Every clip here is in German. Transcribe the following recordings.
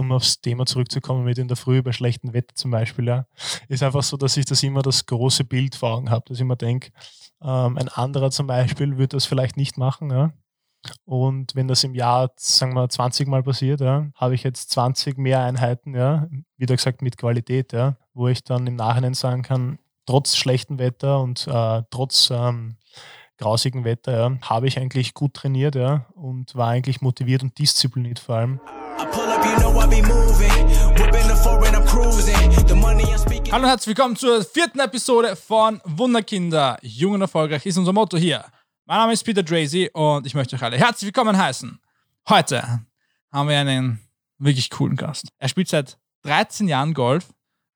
um aufs Thema zurückzukommen mit in der Früh bei schlechtem Wetter zum Beispiel, ja, ist einfach so, dass ich das immer das große Bild vor Augen habe, dass ich immer denke, ähm, ein anderer zum Beispiel würde das vielleicht nicht machen, ja. Und wenn das im Jahr, sagen wir, 20 Mal passiert, ja, habe ich jetzt 20 mehr Einheiten, ja, wieder gesagt mit Qualität, ja, wo ich dann im Nachhinein sagen kann, trotz schlechtem Wetter und äh, trotz ähm, grausigen Wetter, ja, habe ich eigentlich gut trainiert ja, und war eigentlich motiviert und diszipliniert vor allem. Hallo und herzlich willkommen zur vierten Episode von Wunderkinder. Jung und erfolgreich ist unser Motto hier. Mein Name ist Peter Drazy und ich möchte euch alle herzlich willkommen heißen. Heute haben wir einen wirklich coolen Gast. Er spielt seit 13 Jahren Golf,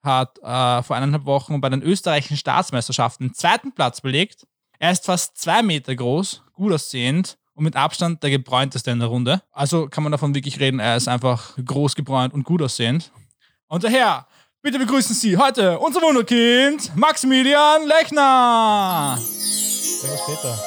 hat äh, vor eineinhalb Wochen bei den österreichischen Staatsmeisterschaften den zweiten Platz belegt er ist fast zwei Meter groß, gut aussehend und mit Abstand der gebräunteste in der Runde. Also kann man davon wirklich reden, er ist einfach groß gebräunt und gut aussehend. Und daher, bitte begrüßen Sie heute unser Wunderkind, Maximilian Lechner. Servus Peter.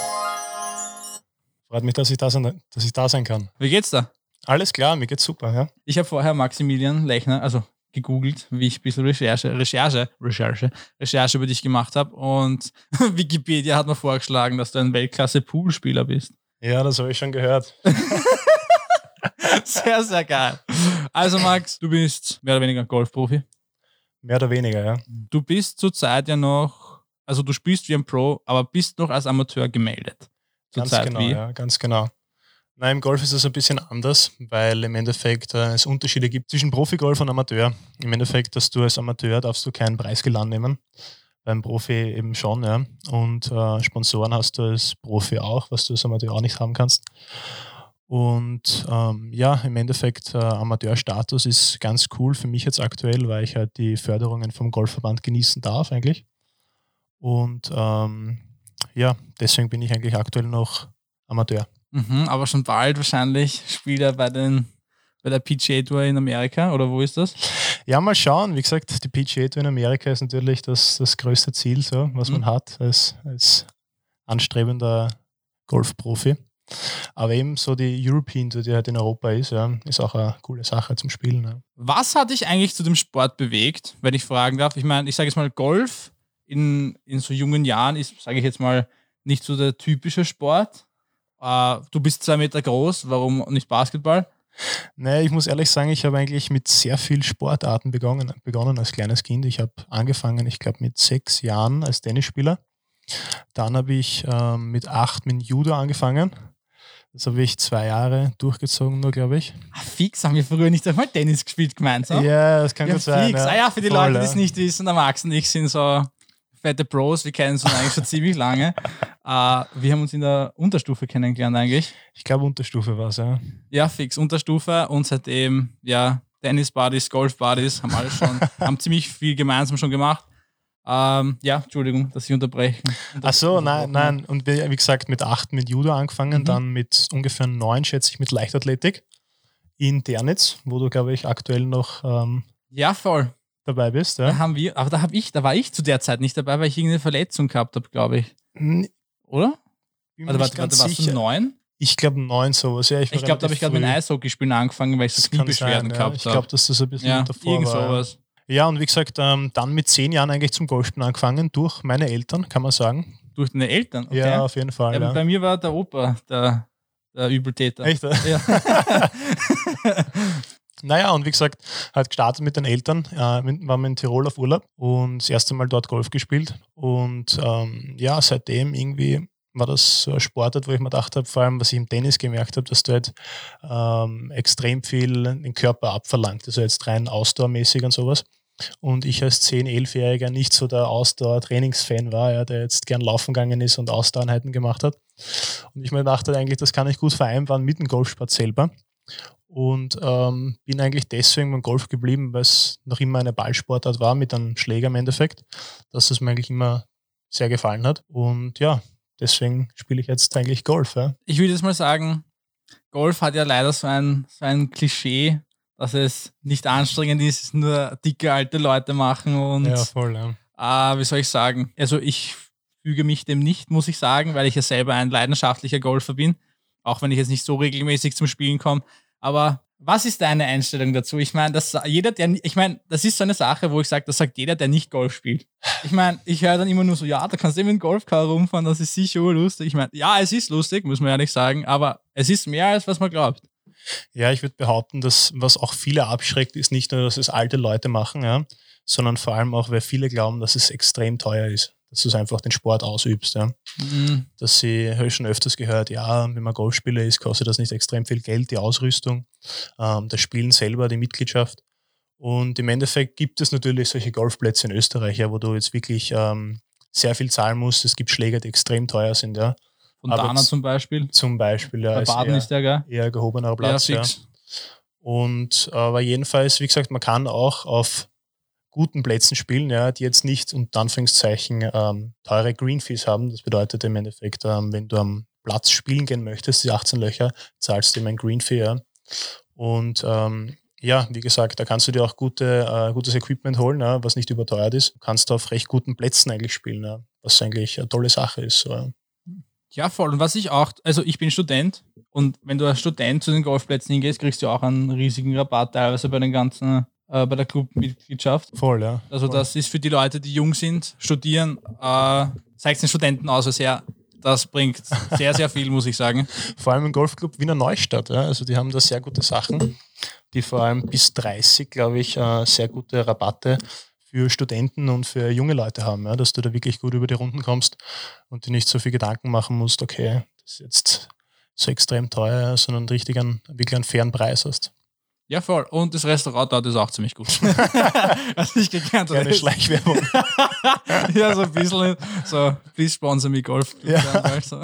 Freut mich, dass ich da sein, dass ich da sein kann. Wie geht's da? Alles klar, mir geht's super, ja. Ich habe vorher Maximilian Lechner, also gegoogelt, wie ich ein bisschen Recherche, Recherche, Recherche, Recherche über dich gemacht habe. Und Wikipedia hat mir vorgeschlagen, dass du ein Weltklasse-Poolspieler bist. Ja, das habe ich schon gehört. sehr, sehr geil. Also, Max, du bist mehr oder weniger Golfprofi. Mehr oder weniger, ja. Du bist zurzeit ja noch, also du spielst wie ein Pro, aber bist noch als Amateur gemeldet. Ganz genau, wie? ja, ganz genau. Nein, im Golf ist es ein bisschen anders, weil im Endeffekt äh, es Unterschiede gibt zwischen Profigolf und Amateur. Im Endeffekt, dass du als Amateur darfst du keinen Preisgeld nehmen, beim Profi eben schon, ja. Und äh, Sponsoren hast du als Profi auch, was du als Amateur auch nicht haben kannst. Und ähm, ja, im Endeffekt, äh, Amateurstatus ist ganz cool für mich jetzt aktuell, weil ich halt die Förderungen vom Golfverband genießen darf eigentlich. Und ähm, ja, deswegen bin ich eigentlich aktuell noch Amateur. Mhm, aber schon bald wahrscheinlich spielt er bei, den, bei der PGA Tour in Amerika oder wo ist das? Ja, mal schauen. Wie gesagt, die PGA Tour in Amerika ist natürlich das, das größte Ziel, so, was mhm. man hat als, als anstrebender Golfprofi. Aber eben so die European Tour, die halt in Europa ist, ja, ist auch eine coole Sache zum Spielen. Ja. Was hat dich eigentlich zu dem Sport bewegt, wenn ich fragen darf? Ich meine, ich sage jetzt mal, Golf in, in so jungen Jahren ist, sage ich jetzt mal, nicht so der typische Sport. Uh, du bist zwei Meter groß, warum nicht Basketball? Nee, ich muss ehrlich sagen, ich habe eigentlich mit sehr vielen Sportarten begonnen, begonnen als kleines Kind. Ich habe angefangen, ich glaube, mit sechs Jahren als Tennisspieler. Dann habe ich ähm, mit acht mit Judo angefangen. Das habe ich zwei Jahre durchgezogen, nur glaube ich. Ach, fix, haben wir früher nicht einmal Tennis gespielt gemeinsam? Ja, das kann ja, gut fix. sein. Ja. Ah ja, für die Voll, Leute, die es nicht wissen, der Max und ich sind so fette Bros, wir kennen uns eigentlich schon ziemlich lange. Uh, wir haben uns in der Unterstufe kennengelernt eigentlich. Ich glaube, Unterstufe war es, ja. Ja, fix, Unterstufe und seitdem, ja, Tennis-Buddies, Golf-Buddies, haben alle schon, haben ziemlich viel gemeinsam schon gemacht. Ähm, ja, Entschuldigung, dass ich unterbreche. Ach so, nein, nein. Und wie, wie, gesagt, mit acht mit Judo angefangen, mhm. dann mit ungefähr neun, schätze ich, mit Leichtathletik in Dernitz, wo du, glaube ich, aktuell noch ähm, ja, voll dabei bist. Ja? Da haben wir, aber da habe ich, da war ich zu der Zeit nicht dabei, weil ich irgendeine Verletzung gehabt habe, glaube ich. Oder? Bin also, warte, warte, warst du neun? Ich glaube neun sowas, ja. Ich, ich glaube, da habe ich gerade mit Eishockeyspielen angefangen, weil ich so Kniebeschwerden gehabt habe. Ich glaube, dass das ein bisschen ja, davor irgend war. Sowas. Ja, und wie gesagt, ähm, dann mit zehn Jahren eigentlich zum Golfspielen angefangen, durch meine Eltern, kann man sagen. Durch deine Eltern? Okay. Ja, auf jeden Fall. Ja, Bei mir war der Opa der, der Übeltäter. Echt? Ja. Naja, und wie gesagt, halt gestartet mit den Eltern, äh, waren wir in Tirol auf Urlaub und das erste Mal dort Golf gespielt. Und ähm, ja, seitdem irgendwie war das so ein Sportart, wo ich mir gedacht habe, vor allem was ich im Tennis gemerkt habe, dass du halt ähm, extrem viel den Körper abverlangt, also jetzt rein ausdauermäßig und sowas. Und ich als 10-, 11-Jähriger nicht so der Ausdauer-Trainingsfan war, ja, der jetzt gern laufen gegangen ist und Ausdauereinheiten gemacht hat. Und ich mir dachte eigentlich, das kann ich gut vereinbaren mit dem Golfsport selber und ähm, bin eigentlich deswegen beim Golf geblieben, weil es noch immer eine Ballsportart war mit einem Schläger im Endeffekt, dass es mir eigentlich immer sehr gefallen hat. Und ja, deswegen spiele ich jetzt eigentlich Golf. Ja. Ich würde jetzt mal sagen, Golf hat ja leider so ein, so ein Klischee, dass es nicht anstrengend ist, es nur dicke alte Leute machen und ja, voll, ja. Äh, wie soll ich sagen? Also ich füge mich dem nicht, muss ich sagen, weil ich ja selber ein leidenschaftlicher Golfer bin, auch wenn ich jetzt nicht so regelmäßig zum Spielen komme. Aber Was ist deine Einstellung dazu? Ich meine, das jeder, der ich meine, das ist so eine Sache, wo ich sage, das sagt jeder, der nicht Golf spielt. Ich meine, ich höre dann immer nur so, ja, da kannst du eben mit Golfcar rumfahren, das ist sicher lustig. Ich meine, ja, es ist lustig, muss man ehrlich sagen, aber es ist mehr als was man glaubt. Ja, ich würde behaupten, dass was auch viele abschreckt, ist nicht nur, dass es alte Leute machen, ja, sondern vor allem auch, weil viele glauben, dass es extrem teuer ist dass du einfach den Sport ausübst. Ja. Mhm. Dass sie, habe ich schon öfters gehört, ja, wenn man Golfspieler ist, kostet das nicht extrem viel Geld, die Ausrüstung, ähm, das Spielen selber, die Mitgliedschaft. Und im Endeffekt gibt es natürlich solche Golfplätze in Österreich, ja, wo du jetzt wirklich ähm, sehr viel zahlen musst. Es gibt Schläger, die extrem teuer sind, ja. Von Dana zum Beispiel. Zum Beispiel, ja. Bei Baden ist, eher, ist der, gell? Eher gehobener Platz, ja. Und aber jedenfalls, wie gesagt, man kann auch auf guten Plätzen spielen, ja, die jetzt nicht unter Anführungszeichen ähm, teure Greenfees haben. Das bedeutet im Endeffekt, ähm, wenn du am Platz spielen gehen möchtest, die 18 Löcher, zahlst du ihm ein Greenfee. Ja. Und ähm, ja, wie gesagt, da kannst du dir auch gute, äh, gutes Equipment holen, ja, was nicht überteuert ist. Du kannst auf recht guten Plätzen eigentlich spielen, ja, was eigentlich eine tolle Sache ist. So, ja. voll. Und was ich auch, also ich bin Student und wenn du als Student zu den Golfplätzen hingehst, kriegst du auch einen riesigen Rabatt teilweise bei den ganzen äh, bei der Clubmitgliedschaft. Voll, ja. Also Voll. das ist für die Leute, die jung sind, studieren, äh, zeigt den Studenten aus als her. Das bringt sehr, sehr viel, muss ich sagen. Vor allem im Golfclub Wiener Neustadt. Ja. Also die haben da sehr gute Sachen, die vor allem bis 30, glaube ich, äh, sehr gute Rabatte für Studenten und für junge Leute haben, ja, dass du da wirklich gut über die Runden kommst und dir nicht so viel Gedanken machen musst, okay, das ist jetzt so extrem teuer, sondern richtig einen, wirklich einen fairen Preis hast. Ja, voll. Und das Restaurant dort ist auch ziemlich gut. Was ich gekannt habe. Keine Schleichwerbung. ja, so ein bisschen. So, please sponsor me Golf. Ja. Also.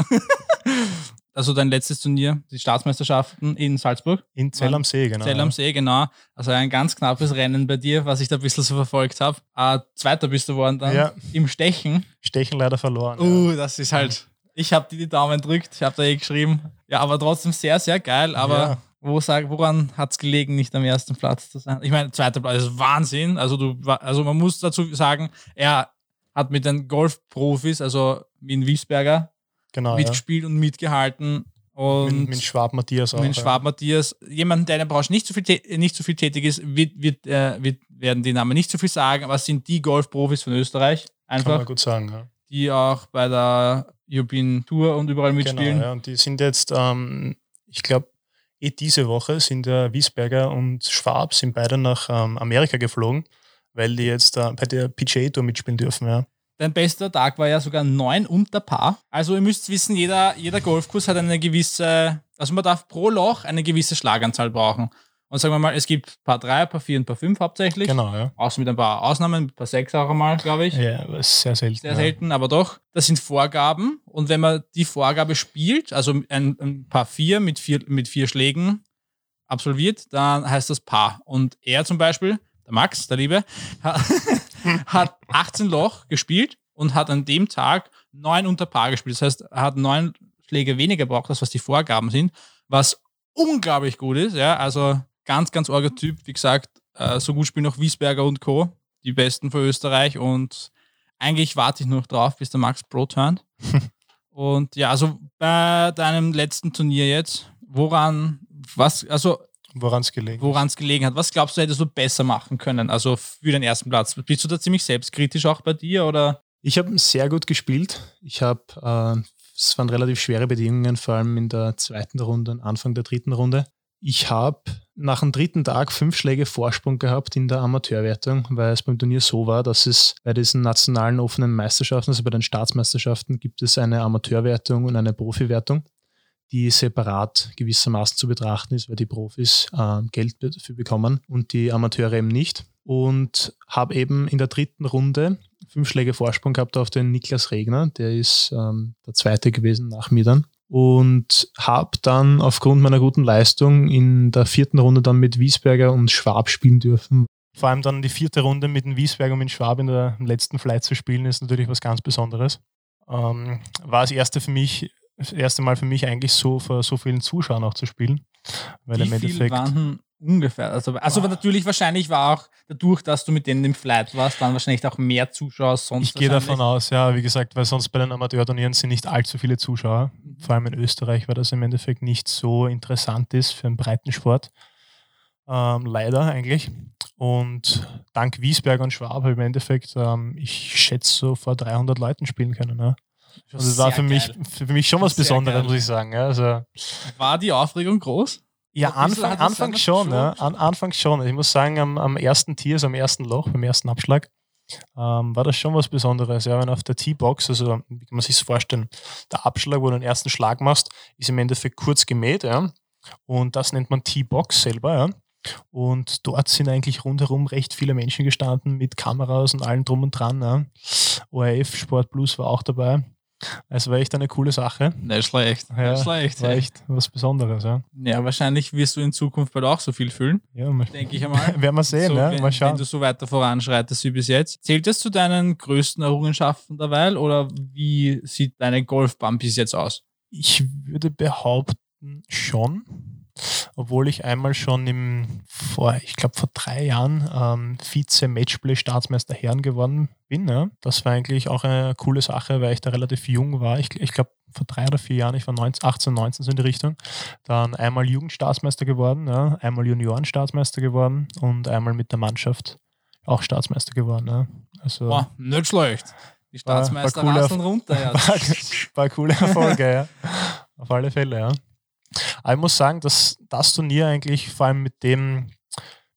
also dein letztes Turnier, die Staatsmeisterschaften in Salzburg. In Zell am See, genau. Zell am See, genau. Also ein ganz knappes Rennen bei dir, was ich da ein bisschen so verfolgt habe. Äh, Zweiter bist du geworden dann. Ja. Im Stechen. Stechen leider verloren. Uh, ja. das ist halt. Ich habe dir die Daumen drückt, ich habe da eh geschrieben. Ja, aber trotzdem sehr, sehr geil. Aber ja wo sag, woran hat es gelegen, nicht am ersten Platz zu sein? Ich meine, zweiter Platz ist Wahnsinn. Also, du, also man muss dazu sagen, er hat mit den Golfprofis, also mit Wiesberger, genau, mitgespielt ja. und mitgehalten. Und mit, mit Schwab Matthias auch. Mit Schwab ja. Matthias. Jemand, der in der Branche nicht so viel, nicht so viel tätig ist, wird, wird, äh, wird, werden die Namen nicht so viel sagen, aber es sind die Golfprofis von Österreich. Einfach. Kann man gut sagen, ja. Die auch bei der European Tour und überall mitspielen. Genau, ja. Und die sind jetzt, ähm, ich glaube, eh diese Woche sind der Wiesberger und Schwab sind beide nach ähm, Amerika geflogen, weil die jetzt äh, bei der PGA Tour mitspielen dürfen. Ja. Dein bester Tag war ja sogar neun unter Paar. Also ihr müsst wissen, jeder, jeder Golfkurs hat eine gewisse, also man darf pro Loch eine gewisse Schlaganzahl brauchen. Und sagen wir mal, es gibt Paar 3, Paar 4 und Paar 5 hauptsächlich. Genau, ja. Außer mit ein paar Ausnahmen, Paar 6 auch einmal, glaube ich. Ja, aber sehr selten. Sehr ja. selten, aber doch. Das sind Vorgaben. Und wenn man die Vorgabe spielt, also ein, ein Paar 4 mit vier, mit vier Schlägen absolviert, dann heißt das Paar. Und er zum Beispiel, der Max, der Liebe, hat 18 Loch gespielt und hat an dem Tag neun unter Paar gespielt. Das heißt, er hat neun Schläge weniger gebraucht, als was die Vorgaben sind, was unglaublich gut ist. Ja, also ganz, ganz arger Typ. Wie gesagt, äh, so gut spielen noch Wiesberger und Co., die besten für Österreich. Und eigentlich warte ich nur noch drauf, bis der Max Pro turnt. und ja, also bei deinem letzten Turnier jetzt, woran, was, also Woran es gelegen, Woran es gelegen hat. Was glaubst du, hättest du besser machen können? Also für den ersten Platz. Bist du da ziemlich selbstkritisch auch bei dir? Oder? Ich habe sehr gut gespielt. Ich habe, äh, es waren relativ schwere Bedingungen, vor allem in der zweiten Runde, Anfang der dritten Runde. Ich habe nach dem dritten Tag fünf Schläge Vorsprung gehabt in der Amateurwertung, weil es beim Turnier so war, dass es bei diesen nationalen offenen Meisterschaften, also bei den Staatsmeisterschaften, gibt es eine Amateurwertung und eine Profiwertung, die separat gewissermaßen zu betrachten ist, weil die Profis äh, Geld dafür bekommen und die Amateure eben nicht. Und habe eben in der dritten Runde fünf Schläge Vorsprung gehabt auf den Niklas Regner, der ist ähm, der zweite gewesen nach mir dann und habe dann aufgrund meiner guten Leistung in der vierten Runde dann mit Wiesberger und Schwab spielen dürfen. Vor allem dann die vierte Runde mit dem Wiesberger und mit Schwab in der letzten Flight zu spielen, ist natürlich was ganz Besonderes. Ähm, war das erste für mich, das erste Mal für mich eigentlich so vor so vielen Zuschauern auch zu spielen. Weil Wie im Endeffekt, waren Ungefähr. Also, also wow. natürlich wahrscheinlich war auch dadurch, dass du mit denen im Flight warst, dann wahrscheinlich auch mehr Zuschauer sonst. Ich gehe davon aus, ja, wie gesagt, weil sonst bei den Amateurturnieren sind nicht allzu viele Zuschauer. Mhm. Vor allem in Österreich, weil das im Endeffekt nicht so interessant ist für einen Breitensport. Ähm, leider eigentlich. Und dank Wiesberg und Schwab habe ich im Endeffekt, ähm, ich schätze, so vor 300 Leuten spielen können. Ja. Also das war für mich, für mich schon was Besonderes, muss ich sagen. Ja, also, war die Aufregung groß? Ja, Anfang, Anfang schon, ja. An, Anfang schon. Ich muss sagen, am, am ersten Tier, also am ersten Loch, beim ersten Abschlag, ähm, war das schon was Besonderes. Ja, wenn auf der T-Box, also wie kann man sich das vorstellen, der Abschlag, wo du den ersten Schlag machst, ist im Endeffekt kurz gemäht, ja. Und das nennt man T-Box selber, ja. Und dort sind eigentlich rundherum recht viele Menschen gestanden mit Kameras und allem drum und dran. Ja. ORF Sport Plus war auch dabei. Es war echt eine coole Sache. Nicht schlecht. Ja, nicht schlecht. War echt was Besonderes, ja. Ja, wahrscheinlich wirst du in Zukunft bald auch so viel fühlen. Ja, denke ich einmal. Werden wir sehen, so. Wenn, mal schauen. Wenn du so weiter voranschreitest wie bis jetzt. Zählt das zu deinen größten Errungenschaften derweil oder wie sieht deine Golfbahn bis jetzt aus? Ich würde behaupten, schon obwohl ich einmal schon im, vor, ich glaube vor drei Jahren ähm, Vize-Matchplay-Staatsmeister Herren geworden bin. Ja. Das war eigentlich auch eine coole Sache, weil ich da relativ jung war. Ich, ich glaube vor drei oder vier Jahren, ich war 19, 18, 19 so in die Richtung. Dann einmal Jugendstaatsmeister geworden, ja. einmal Juniorenstaatsmeister geworden und einmal mit der Mannschaft auch Staatsmeister geworden. Ja. Also, Boah, nicht schlecht. Die Staatsmeister war, war runter. Ja. War, war coole Erfolge, ja. Auf alle Fälle, ja. Aber ich muss sagen, dass das Turnier eigentlich vor allem mit dem,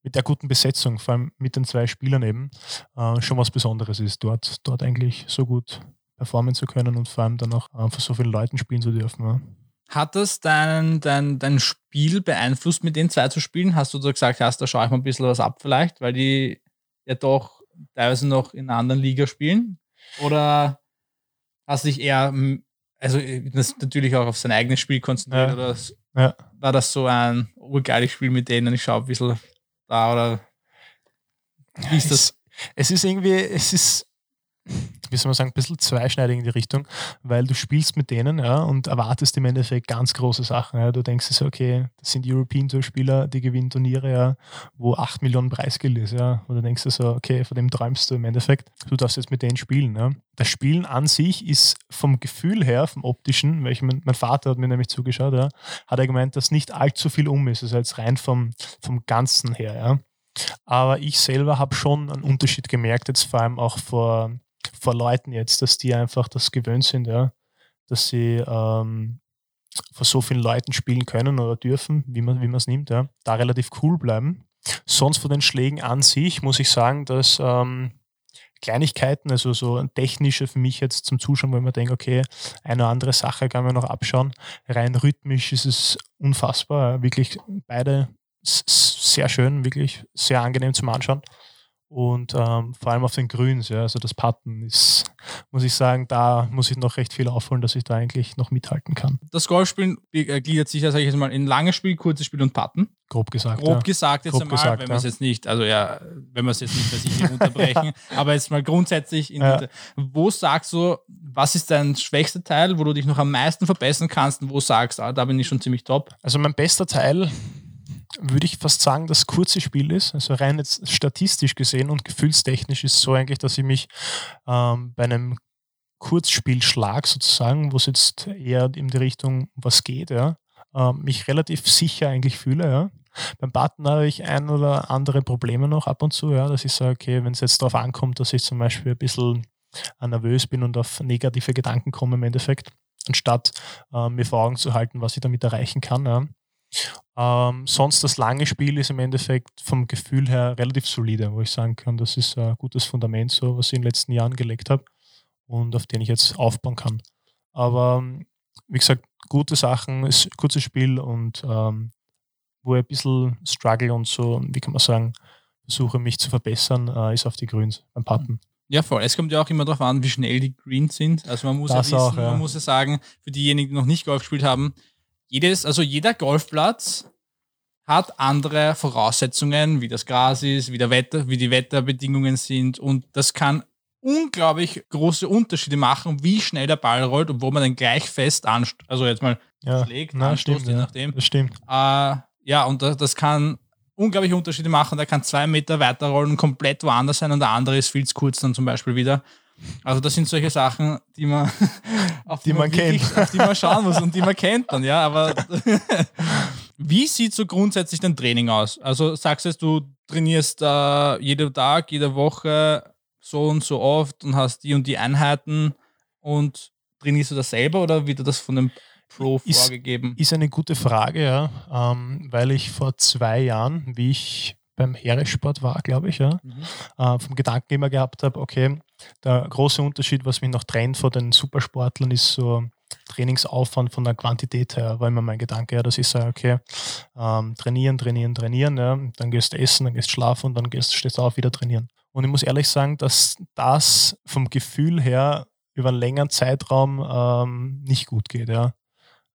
mit der guten Besetzung, vor allem mit den zwei Spielern eben, äh, schon was Besonderes ist, dort, dort eigentlich so gut performen zu können und vor allem dann auch äh, vor so vielen Leuten spielen zu dürfen. Ja. Hat das dein, dein, dein Spiel beeinflusst, mit den zwei zu spielen? Hast du da gesagt, hast, da schaue ich mal ein bisschen was ab vielleicht, weil die ja doch teilweise noch in einer anderen Liga spielen? Oder hast du dich eher also äh, das natürlich auch auf sein eigenes Spiel konzentriert. Ja. Oder ja. war das so ein urgeiles Spiel mit denen? Ich schaue ein bisschen da oder wie ist das? Es, es ist irgendwie, es ist wie soll man sagen, ein bisschen zweischneidig in die Richtung, weil du spielst mit denen ja, und erwartest im Endeffekt ganz große Sachen. Ja. Du denkst so, okay, das sind European Tour Spieler, die gewinnen Turniere, ja, wo 8 Millionen Preisgeld ist. Ja. Du denkst so, okay, von dem träumst du im Endeffekt. Du darfst jetzt mit denen spielen. Ja. Das Spielen an sich ist vom Gefühl her, vom optischen, weil ich, mein, mein Vater hat mir nämlich zugeschaut, ja, hat er gemeint, dass nicht allzu viel um ist. Also jetzt rein vom, vom Ganzen her. Ja. Aber ich selber habe schon einen Unterschied gemerkt, jetzt vor allem auch vor vor Leuten jetzt, dass die einfach das gewöhnt sind, ja, dass sie ähm, vor so vielen Leuten spielen können oder dürfen, wie man wie es nimmt, ja, da relativ cool bleiben. Sonst von den Schlägen an sich muss ich sagen, dass ähm, Kleinigkeiten, also so technische für mich jetzt zum Zuschauen, wo ich mir denke, okay, eine oder andere Sache kann man noch abschauen. Rein rhythmisch ist es unfassbar. Wirklich beide sehr schön, wirklich sehr angenehm zum Anschauen. Und ähm, vor allem auf den Grüns, ja, also das Putten ist, muss ich sagen, da muss ich noch recht viel aufholen, dass ich da eigentlich noch mithalten kann. Das Golfspielen gliedert sich, sage ich jetzt mal, in langes Spiel, kurzes Spiel und Putten. Grob gesagt. Grob ja. gesagt jetzt Grob einmal, gesagt, wenn wir es jetzt nicht, also ja, wenn wir es jetzt nicht bei sich hier unterbrechen, aber jetzt mal grundsätzlich, ja. die, wo sagst du, was ist dein schwächster Teil, wo du dich noch am meisten verbessern kannst und wo sagst, ah, da bin ich schon ziemlich top? Also mein bester Teil würde ich fast sagen, das kurze Spiel ist. Also rein jetzt statistisch gesehen und gefühlstechnisch ist so eigentlich, dass ich mich ähm, bei einem Kurzspielschlag sozusagen, wo es jetzt eher in die Richtung was geht, ja, äh, mich relativ sicher eigentlich fühle. Ja. Beim Button habe ich ein oder andere Probleme noch ab und zu, ja, dass ich sage, okay, wenn es jetzt darauf ankommt, dass ich zum Beispiel ein bisschen nervös bin und auf negative Gedanken komme im Endeffekt, anstatt äh, mir vor Augen zu halten, was ich damit erreichen kann. Ja. Ähm, sonst das lange Spiel ist im Endeffekt vom Gefühl her relativ solide, wo ich sagen kann, das ist ein gutes Fundament, so was ich in den letzten Jahren gelegt habe und auf den ich jetzt aufbauen kann. Aber wie gesagt, gute Sachen, ist ein kurzes Spiel und ähm, wo ich ein bisschen struggle und so, wie kann man sagen, versuche mich zu verbessern, äh, ist auf die Grüns beim Patten. Ja, voll. Es kommt ja auch immer darauf an, wie schnell die Greens sind. Also man muss das ja wissen, auch, ja. man muss ja sagen, für diejenigen, die noch nicht Golf gespielt haben, jedes, also jeder Golfplatz hat andere Voraussetzungen, wie das Gras ist, wie, der Wetter, wie die Wetterbedingungen sind und das kann unglaublich große Unterschiede machen, wie schnell der Ball rollt und wo man den gleich fest anstößt. Also jetzt mal ja, schlägt, na, anstoßt, stimmt, je nachdem. das stimmt. Äh, ja, und das, das, kann unglaubliche Unterschiede machen. Der kann zwei Meter weiter rollen und komplett woanders sein und der andere ist viel zu kurz dann zum Beispiel wieder. Also das sind solche Sachen, die man, auf die, die man, wirklich, kennt, auf die man schauen muss und die man kennt dann, ja. Aber Wie sieht so grundsätzlich dein Training aus? Also sagst du, du trainierst äh, jeden Tag, jede Woche so und so oft und hast die und die Einheiten und trainierst du das selber oder wird dir das von einem Pro Ist- vorgegeben? Ist eine gute Frage, ja, ähm, weil ich vor zwei Jahren, wie ich beim Heeresport war, glaube ich, ja, Mhm. äh, vom Gedanken immer gehabt habe, okay, der große Unterschied, was mich noch trennt von den Supersportlern, ist so Trainingsaufwand von der Quantität her, war immer mein Gedanke, ja, dass ich sage, okay, ähm, trainieren, trainieren, trainieren, ja, dann gehst du essen, dann gehst du schlafen und dann gehst, stehst du auf, wieder trainieren. Und ich muss ehrlich sagen, dass das vom Gefühl her über einen längeren Zeitraum ähm, nicht gut geht, ja.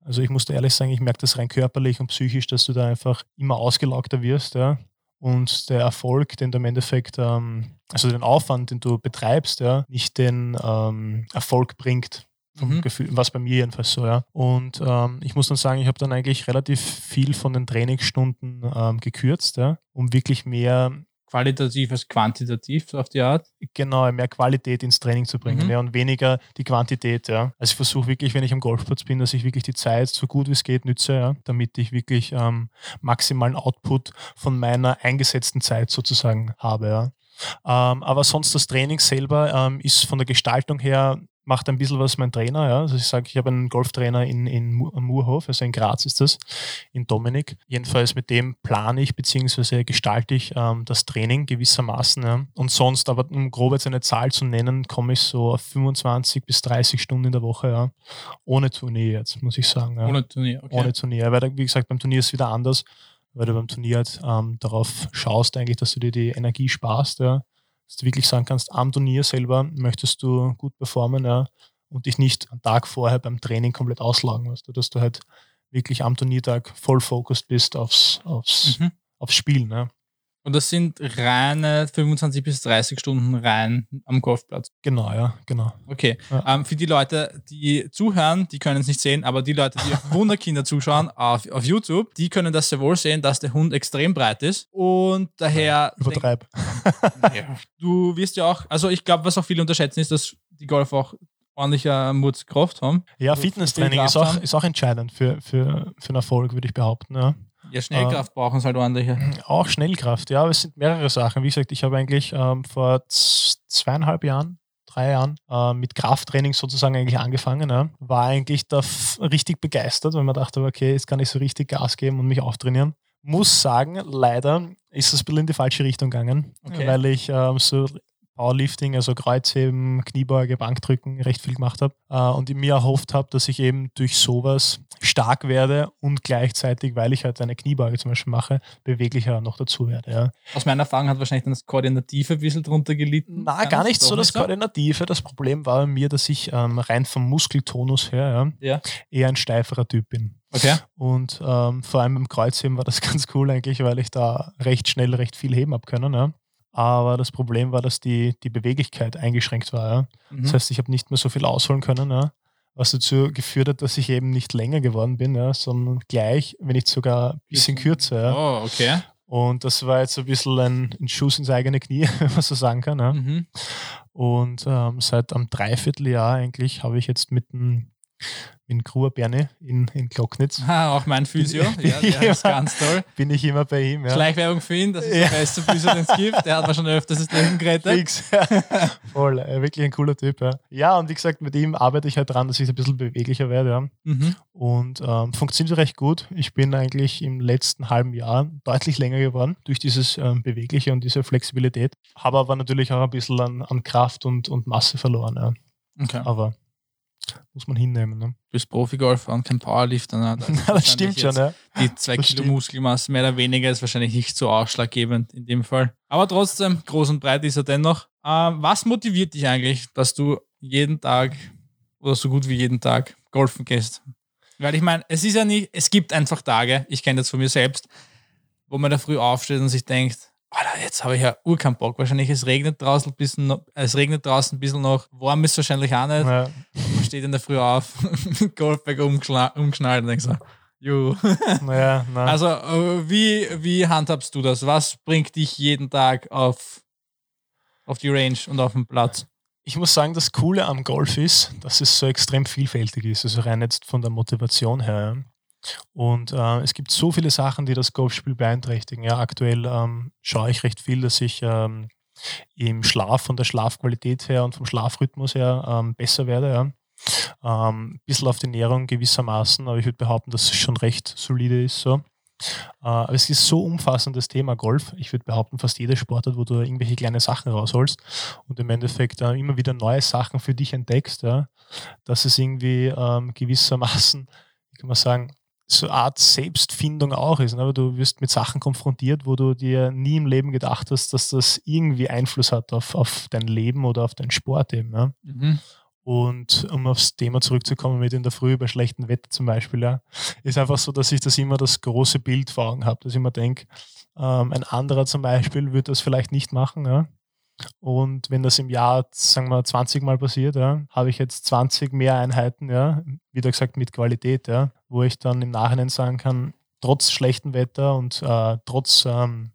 Also ich muss dir ehrlich sagen, ich merke das rein körperlich und psychisch, dass du da einfach immer ausgelaugter wirst, ja. Und der Erfolg, den du im Endeffekt, ähm, also den Aufwand, den du betreibst, ja, nicht den ähm, Erfolg bringt. Vom Mhm. Gefühl, was bei mir jedenfalls so, ja. Und ähm, ich muss dann sagen, ich habe dann eigentlich relativ viel von den Trainingsstunden ähm, gekürzt, ja, um wirklich mehr Qualitativ als quantitativ, so auf die Art. genau mehr Qualität ins Training zu bringen Mhm. ja, und weniger die Quantität. Ja. Also ich versuche wirklich, wenn ich am Golfplatz bin, dass ich wirklich die Zeit so gut wie es geht nütze, ja, damit ich wirklich ähm, maximalen Output von meiner eingesetzten Zeit sozusagen habe. Ja. Ähm, aber sonst das Training selber ähm, ist von der Gestaltung her macht ein bisschen was mein Trainer. Ja. Also ich sage, ich habe einen Golftrainer in, in Murhof, also in Graz ist das, in Dominik. Jedenfalls mit dem plane ich bzw. gestalte ich ähm, das Training gewissermaßen. Ja. Und sonst, aber um grob jetzt eine Zahl zu nennen, komme ich so auf 25 bis 30 Stunden in der Woche, ja. ohne Turnier jetzt, muss ich sagen. Ja. Ohne Turnier. Okay. Ohne Turnier. Weil, wie gesagt, beim Turnier ist es wieder anders, weil du beim Turnier halt ähm, darauf schaust, eigentlich, dass du dir die Energie sparst. Ja. Dass du wirklich sagen kannst, am Turnier selber möchtest du gut performen ja, und dich nicht am Tag vorher beim Training komplett auslaugen musst. Dass du halt wirklich am Turniertag voll fokussiert bist aufs, aufs, Mhm. aufs Spielen. Ja. Und das sind reine 25 bis 30 Stunden rein am Golfplatz. Genau, ja, genau. Okay. Ja. Ähm, für die Leute, die zuhören, die können es nicht sehen, aber die Leute, die auf Wunderkinder zuschauen auf, auf YouTube, die können das sehr wohl sehen, dass der Hund extrem breit ist. Und daher. Übertreib. Ja. Du wirst ja auch, also ich glaube, was auch viele unterschätzen, ist, dass die Golf auch ordentlicher Mutzkraft haben. Ja, Also Fitnesstraining ist auch, ist auch entscheidend für, für, für einen Erfolg, würde ich behaupten. Ja. Ja, Schnellkraft brauchen es halt ordentlicher. Auch Schnellkraft, ja, aber es sind mehrere Sachen. Wie gesagt, ich habe eigentlich ähm, vor zweieinhalb Jahren, drei Jahren äh, mit Krafttraining sozusagen eigentlich angefangen. Ja. War eigentlich da richtig begeistert, weil man dachte, okay, jetzt kann ich so richtig Gas geben und mich auftrainieren. Muss sagen, leider ist es ein bisschen in die falsche Richtung gegangen, Okay. weil ich ähm, so Powerlifting, also Kreuzheben, Kniebeuge, Bankdrücken recht viel gemacht habe äh, und ich mir erhofft habe, dass ich eben durch sowas stark werde und gleichzeitig, weil ich halt eine Kniebeuge zum Beispiel mache, beweglicher noch dazu werde. Ja. Aus meiner Erfahrung hat wahrscheinlich dann das Koordinative ein bisschen drunter gelitten. Na, gar nicht so das? Koordinative. Das Problem war bei mir, dass ich ähm, rein vom Muskeltonus her ja, Ja. eher ein steiferer Typ bin. Okay. Und ähm, vor allem beim Kreuzheben war das ganz cool eigentlich, weil ich da recht schnell recht viel heben habe können. Ja. Aber das Problem war, dass die, die Beweglichkeit eingeschränkt war. Ja. Mhm. Das heißt, ich habe nicht mehr so viel ausholen können, ja, was dazu geführt hat, dass ich eben nicht länger geworden bin, ja, sondern gleich, wenn nicht sogar ein bisschen kürzer. Oh, okay. Und das war jetzt ein bisschen ein, ein Schuss ins eigene Knie, wenn man so sagen kann. Ja. Mhm. Und ähm, seit einem Dreivierteljahr eigentlich habe ich jetzt mit dem mit Gruber Bernie in, in Glocknitz, Ah, auch mein Physio. Ja, der ist Ja. ganz toll. bin ich immer bei ihm. Ja. Schleichwerbung für ihn, das ist Ja. der beste Physio, den es gibt. Der hat mir schon öfters das Leben gerettet. Fix. Ja. Voll, äh, wirklich ein cooler Typ. Ja. ja, und wie gesagt, mit ihm arbeite ich halt dran, dass ich ein bisschen beweglicher werde. Ja. Mhm. Und ähm, funktioniert recht gut. Ich bin eigentlich im letzten halben Jahr deutlich länger geworden durch dieses ähm, Bewegliche und diese Flexibilität. Habe aber natürlich auch ein bisschen an, an Kraft und, und Masse verloren. Ja. Okay. Aber muss man hinnehmen. Ne? Du bist Profigolfer und kein Powerlifter. Ne? Da das stimmt schon. Ja. Die zwei Das Kilo stimmt. Muskelmasse mehr oder weniger ist wahrscheinlich nicht so ausschlaggebend in dem Fall. Aber trotzdem, groß und breit ist er dennoch. Ähm, was motiviert dich eigentlich, dass du jeden Tag oder so gut wie jeden Tag golfen gehst? Weil ich meine, es ist ja nicht, es gibt einfach Tage, ich kenne das von mir selbst, wo man da früh aufsteht und sich denkt, Alter, jetzt habe ich ja ur keinen Bock. Wahrscheinlich es regnet draußen ein bisschen, noch, es regnet draußen ein bisschen noch, warm ist wahrscheinlich auch nicht. Ja. Man steht in der Früh auf, Golfbag umgeschnallt und denkt so, jo. Naja, na. Also, äh, wie, wie handhabst du das? Was bringt dich jeden Tag auf, auf die Range und auf den Platz? ich muss sagen, das Coole am Golf ist, dass es so extrem vielfältig ist. Also rein jetzt von der Motivation her. Und äh, es gibt so viele Sachen, die das Golfspiel beeinträchtigen. Ja, aktuell ähm, schaue ich recht viel, dass ich ähm, im Schlaf von der Schlafqualität her und vom Schlafrhythmus her ähm, besser werde. Ja. Ähm, ein bisschen auf die Ernährung gewissermaßen, aber ich würde behaupten, dass es schon recht solide ist. So. Äh, aber es ist so umfassend das Thema Golf. Ich würde behaupten, fast jeder Sportart, wo du irgendwelche kleine Sachen rausholst und im Endeffekt äh, immer wieder neue Sachen für dich entdeckst, ja, dass es irgendwie ähm, gewissermaßen, wie kann man sagen, so eine Art Selbstfindung auch ist. Ne? Aber du wirst mit Sachen konfrontiert, wo du dir nie im Leben gedacht hast, dass das irgendwie Einfluss hat auf, auf dein Leben oder auf deinen Sport eben. Ja? Mhm. Und um aufs Thema zurückzukommen mit in der Früh bei schlechtem Wetter zum Beispiel, ja, ist einfach so, dass ich das immer das große Bild vor Augen habe, dass ich immer denke, ähm, ein anderer zum Beispiel würde das vielleicht nicht machen. Ja. Und wenn das im Jahr, sagen wir, 20 Mal passiert, ja, habe ich jetzt 20 mehr Einheiten, ja, wieder gesagt mit Qualität, ja, wo ich dann im Nachhinein sagen kann, trotz schlechtem Wetter und äh, trotz ähm,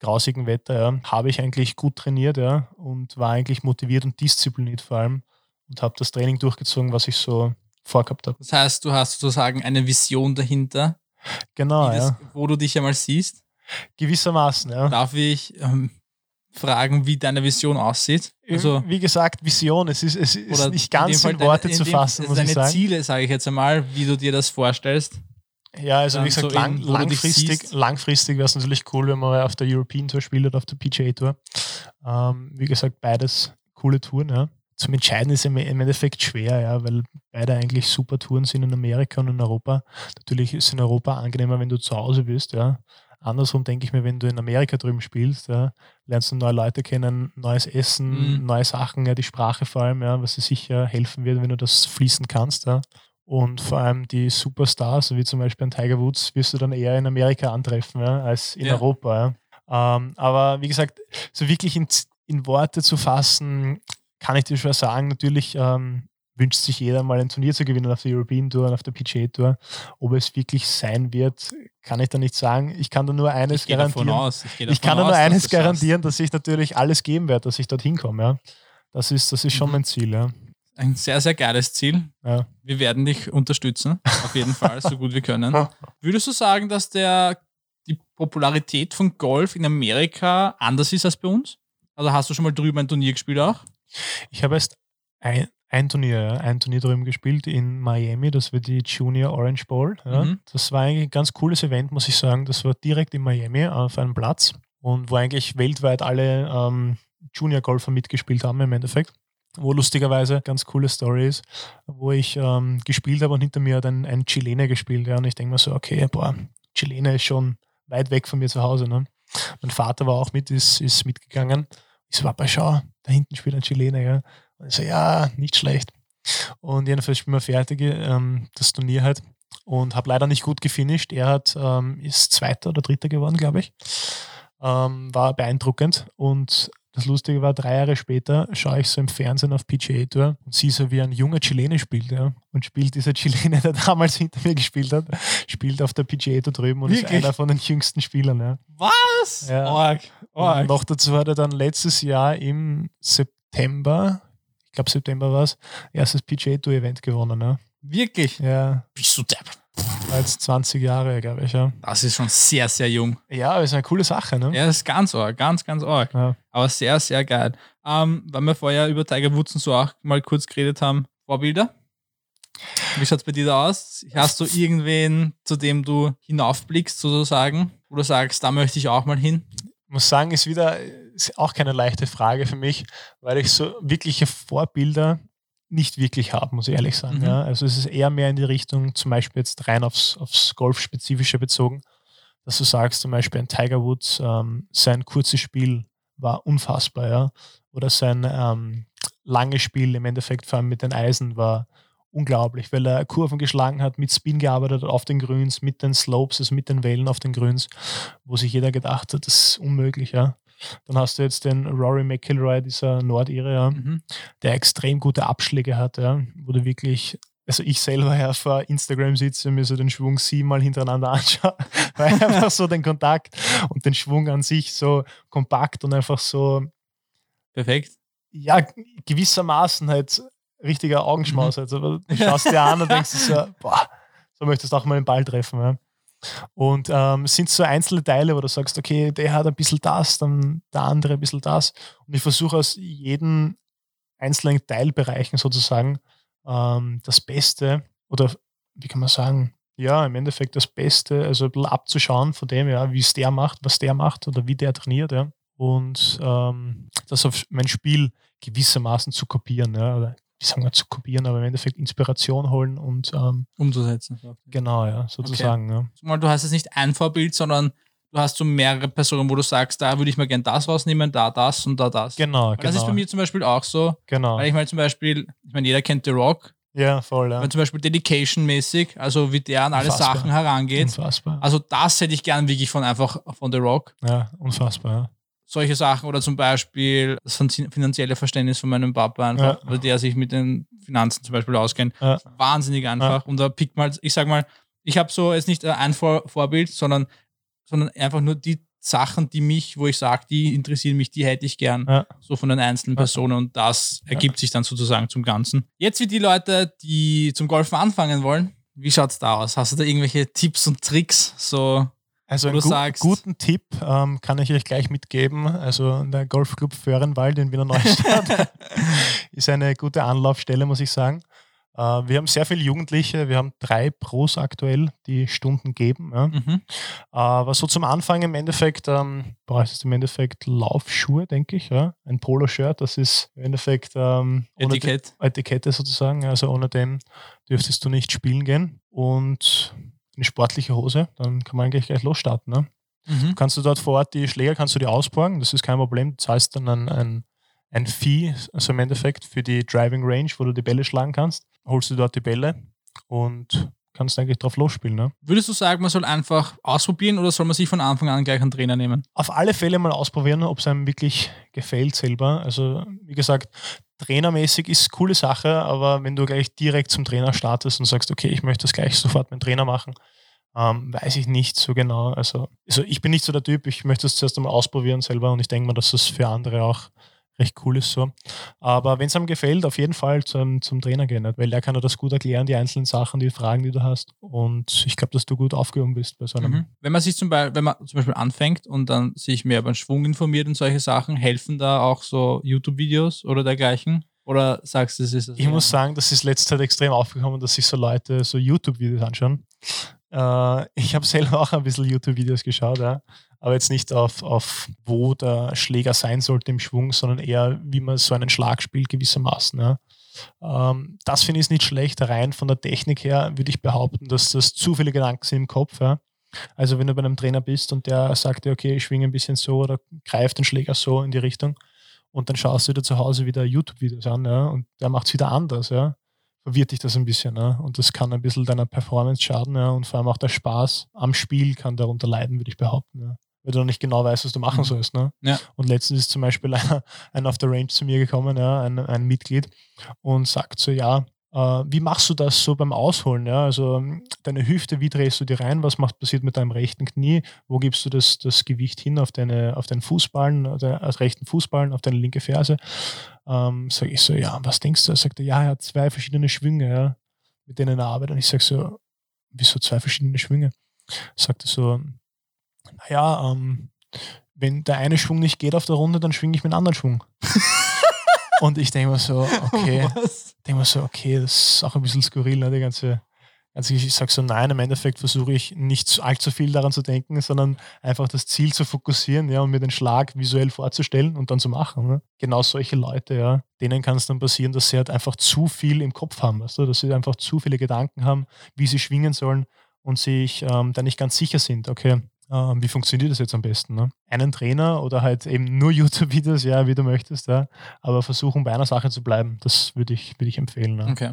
grausigem Wetter, ja, habe ich eigentlich gut trainiert ja, und war eigentlich motiviert und diszipliniert vor allem und habe das Training durchgezogen, was ich so vorgehabt habe. Das heißt, du hast sozusagen eine Vision dahinter. Genau, das, ja. Wo du dich einmal siehst. Gewissermaßen, ja. Darf ich ähm, fragen, wie deine Vision aussieht? Also, wie gesagt, Vision, es ist, es ist nicht ganz in, in Worte deine, in zu fassen, muss ich sagen. Ziele, sage ich jetzt einmal, wie du dir das vorstellst. Ja, also wie gesagt, so lang, langfristig, langfristig wäre es natürlich cool, wenn man auf der European Tour spielt oder auf der PGA Tour. Ähm, wie gesagt, beides coole Touren, ja zum Entscheiden ist im Endeffekt schwer, ja, weil beide eigentlich super Touren sind in Amerika und in Europa. Natürlich ist es in Europa angenehmer, wenn du zu Hause bist, ja. Andersrum denke ich mir, wenn du in Amerika drüben spielst, ja, lernst du neue Leute kennen, neues Essen, mhm. neue Sachen, ja, die Sprache vor allem, ja, was dir sicher helfen wird, wenn du das fließen kannst. Ja. Und vor allem die Superstars, wie zum Beispiel ein Tiger Woods, wirst du dann eher in Amerika antreffen, ja, als in ja. Europa. Ja. Ähm, aber wie gesagt, so wirklich in, in Worte zu fassen, kann ich dir schon sagen, natürlich ähm, wünscht sich jeder mal ein Turnier zu gewinnen auf der European Tour und auf der PGA Tour. Ob es wirklich sein wird, kann ich da nicht sagen. Ich kann da nur eines ich garantieren. Aus. Ich, ich kann da nur eines dass garantieren, dass ich natürlich alles geben werde, dass ich dorthin komme. Ja. Das ist, das ist schon mhm. mein Ziel. Ja. Ein sehr, sehr geiles Ziel. Ja. Wir werden dich unterstützen, auf jeden Fall, so gut wir können. Würdest du sagen, dass der, die Popularität von Golf in Amerika anders ist als bei uns? Also hast du schon mal drüben ein Turnier gespielt auch? Ich habe erst ein, ein Turnier, ein Turnier drüben gespielt in Miami, das war die Junior Orange Bowl. Ja. Mhm. Das war eigentlich ein ganz cooles Event, muss ich sagen. Das war direkt in Miami auf einem Platz und wo eigentlich weltweit alle ähm, Junior-Golfer mitgespielt haben im Endeffekt. Wo lustigerweise ganz coole Story ist, wo ich ähm, gespielt habe und hinter mir hat ein, ein Chilene gespielt. Ja, und ich denke mir so, okay, boah, Chilene ist schon weit weg von mir zu Hause. Ne? Mein Vater war auch mit, ist, ist mitgegangen. Ich so, Papa, schau, da hinten spielt ein Chilener, ja. Und ich so, ja, nicht schlecht. Und jedenfalls spielen wir fertig, ähm, das Turnier halt. Und habe leider nicht gut gefinisht. Er hat, ähm, ist Zweiter oder Dritter geworden, glaube ich. Ähm, war beeindruckend. Und das Lustige war, drei Jahre später schaue ich so im Fernsehen auf PGA Tour und sehe so, wie ein junger Chilene spielt. Ja. Und spielt dieser Chilene, der damals hinter mir gespielt hat, spielt auf der PGA Tour drüben und Wirklich? ist einer von den jüngsten Spielern. Ja. Was? Ja. Org. Org. Und noch dazu hat er dann letztes Jahr im September, ich glaube September war es, erstes PGA Tour Event gewonnen. Ja. Wirklich? Ja. Bist du depp? Als 20 Jahre, glaube ich, ja. Das ist schon sehr, sehr jung. Ja, aber ist eine coole Sache, ne? Ja, das ist ganz arg, ganz, ganz arg. Ja. Aber sehr, sehr geil. Ähm, weil wir vorher über Tiger Woods und so auch mal kurz geredet haben, Vorbilder? Wie schaut es bei dir da aus? Hast du irgendwen, zu dem du hinaufblickst, sozusagen? Oder sagst, da möchte ich auch mal hin? Ich muss sagen, ist wieder ist auch keine leichte Frage für mich, weil ich so wirkliche Vorbilder nicht wirklich habe, muss ich ehrlich sagen. Mhm. Ja. Also es ist eher mehr in die Richtung, zum Beispiel jetzt rein aufs, aufs Golf-Spezifische bezogen, dass du sagst, zum Beispiel ein Tiger Woods, ähm, sein kurzes Spiel war unfassbar, ja. Oder sein ähm, langes Spiel im Endeffekt, vor allem mit den Eisen, war unglaublich, weil er Kurven geschlagen hat, mit Spin gearbeitet hat auf den Grüns, mit den Slopes, also mit den Wellen auf den Grüns, wo sich jeder gedacht hat, das ist unmöglich, ja. Dann hast du jetzt den Rory McIlroy, dieser Nordire, ja, mhm. der extrem gute Abschläge hat, ja, wo du wirklich, also ich selber ja vor Instagram sitze und mir so den Schwung siebenmal hintereinander anschaue, weil einfach so den Kontakt und den Schwung an sich so kompakt und einfach so perfekt. Ja, gewissermaßen halt richtiger Augenschmaus. Mhm. Also du schaust dir an und denkst so, boah, so möchtest du auch mal den Ball treffen. Ja. Und ähm, sind so einzelne Teile, wo du sagst, okay, der hat ein bisschen das, dann der andere ein bisschen das. Und ich versuche aus jedem einzelnen Teilbereichen sozusagen ähm, das Beste oder wie kann man sagen, ja, im Endeffekt das Beste, also ein bisschen abzuschauen von dem, ja, wie es der macht, was der macht oder wie der trainiert, ja. Und ähm, das auf mein Spiel gewissermaßen zu kopieren, ja, wie sagen wir, zu kopieren, aber im Endeffekt Inspiration holen und ähm, umzusetzen. Genau, ja, sozusagen. Okay. Ja. Du hast jetzt nicht ein Vorbild, sondern du hast so mehrere Personen, wo du sagst, da würde ich mal gern das rausnehmen, da das und da das. Genau, weil genau. Das ist bei mir zum Beispiel auch so. Genau. Weil ich mal zum Beispiel, ich meine, jeder kennt The Rock. Ja, voll, ja. Weil zum Beispiel Dedication-mäßig, also wie der an alle Unfassbar. Sachen herangeht. Unfassbar. Also das hätte ich gern wirklich von einfach von The Rock. Ja, unfassbar, ja solche Sachen oder zum Beispiel das finanzielle Verständnis von meinem Papa einfach, ja. der sich mit den Finanzen zum Beispiel auskennt. Ja. Wahnsinnig einfach. Ja. Und da pickt man, ich sag mal, ich habe so jetzt nicht ein Vor Vorbild, sondern, sondern einfach nur die Sachen, die mich, wo ich sage, die interessieren mich, die hätte ich gern. Ja. So von den einzelnen Personen und das ergibt sich dann sozusagen zum Ganzen. Jetzt wie die Leute, die zum Golfen anfangen wollen, wie schaut es da aus? Hast du da irgendwelche Tipps und Tricks? So also einen gu sagst, guten Tipp ähm, kann ich euch gleich mitgeben. Also der Golfclub Föhrenwald in Wiener Neustadt ist eine gute Anlaufstelle, muss ich sagen. Äh, wir haben sehr viele Jugendliche, wir haben drei Pros aktuell, die Stunden geben. Ja. Mhm. Aber so zum Anfang im Endeffekt ähm, brauchst du im Endeffekt Laufschuhe, denke ich. Ja. Ein Poloshirt, das ist im Endeffekt ähm, Etikett. Etikette sozusagen. Also ohne dem dürftest du nicht spielen gehen. Und eine sportliche Hose, dann kann man eigentlich gleich losstarten. Ne? Mhm. Kannst du dort vor Ort die Schläger kannst du dir ausborgen, das ist kein Problem. Du zahlst dann ein, ein, ein Fee, also im Endeffekt für die Driving Range, wo du die Bälle schlagen kannst. Holst du dort die Bälle und kannst eigentlich drauf losspielen. Ne? Würdest du sagen, man soll einfach ausprobieren oder soll man sich von Anfang an gleich einen Trainer nehmen? Auf alle Fälle mal ausprobieren, ob es einem wirklich gefällt selber. Also wie gesagt, trainermäßig ist eine coole Sache, aber wenn du gleich direkt zum Trainer startest und sagst, okay, ich möchte das gleich sofort mit dem Trainer machen, ähm, weiß ich nicht so genau. Also, also ich bin nicht so der Typ, ich möchte das zuerst einmal ausprobieren selber und ich denke mal, dass das für andere auch recht cool ist so. Aber wenn es einem gefällt, auf jeden Fall zum, zum Trainer gehen, weil der kann dir das gut erklären, die einzelnen Sachen, die Fragen, die du hast. Und ich glaube, dass du gut aufgehoben bist bei so einem. Mhm. Wenn man sich zum Beispiel, wenn man zum Beispiel anfängt und dann sich mehr über den Schwung informiert und solche Sachen, helfen da auch so YouTube-Videos oder dergleichen? Oder sagst du, es ist das? Ich muss sagen, das ist letzte Zeit extrem aufgekommen, dass sich so Leute so YouTube-Videos anschauen. Äh, ich habe selber auch ein bisschen YouTube-Videos geschaut, ja aber jetzt nicht auf, auf wo der Schläger sein sollte im Schwung, sondern eher, wie man so einen Schlag spielt gewissermaßen. Ja. Ähm, das finde ich nicht schlecht. Rein von der Technik her würde ich behaupten, dass das zu viele Gedanken sind im Kopf. Ja. Also wenn du bei einem Trainer bist und der sagt dir, okay, ich schwinge ein bisschen so oder greife den Schläger so in die Richtung und dann schaust du wieder zu Hause wieder YouTube-Videos an ja, und der macht es wieder anders. Ja verwirrt dich das ein bisschen. Ne? Und das kann ein bisschen deiner Performance schaden. Ja? Und vor allem auch der Spaß am Spiel kann darunter leiden, würde ich behaupten. Ja? Weil du noch nicht genau weißt, was du machen mhm. sollst. Ne? Ja. Und letztens ist zum Beispiel einer, einer auf der Range zu mir gekommen, ja, ein, ein Mitglied, und sagt so, ja, äh, wie machst du das so beim Ausholen? Ja? Also deine Hüfte, wie drehst du die rein? Was macht, passiert mit deinem rechten Knie? Wo gibst du das, das Gewicht hin auf, deine, auf deinen Fußballen, oder als rechten Fußballen, auf deine linke Ferse? Ähm, sage ich so, ja, was denkst du? Er sagt, ja, er hat zwei verschiedene Schwünge, ja, mit denen er arbeitet. Und ich sage so, wieso zwei verschiedene Schwünge? Sagt er so, naja, ähm, wenn der eine Schwung nicht geht auf der Runde, dann schwinge ich mit einem anderen Schwung. Und ich denke mir so, okay, denke mir so, okay, das ist auch ein bisschen skurril, ne, die ganze, also ich sage so, nein, im Endeffekt versuche ich nicht allzu viel daran zu denken, sondern einfach das Ziel zu fokussieren, ja, und mir den Schlag visuell vorzustellen und dann zu machen. Ne? Genau solche Leute, ja, denen kann es dann passieren, dass sie halt einfach zu viel im Kopf haben, weißt du? dass sie einfach zu viele Gedanken haben, wie sie schwingen sollen und sich ähm, da nicht ganz sicher sind, okay, ähm, wie funktioniert das jetzt am besten? Ne? Einen Trainer oder halt eben nur YouTube-Videos, ja, wie du möchtest, ja, aber versuchen bei einer Sache zu bleiben, das würde ich, würd ich empfehlen. Ne? Okay.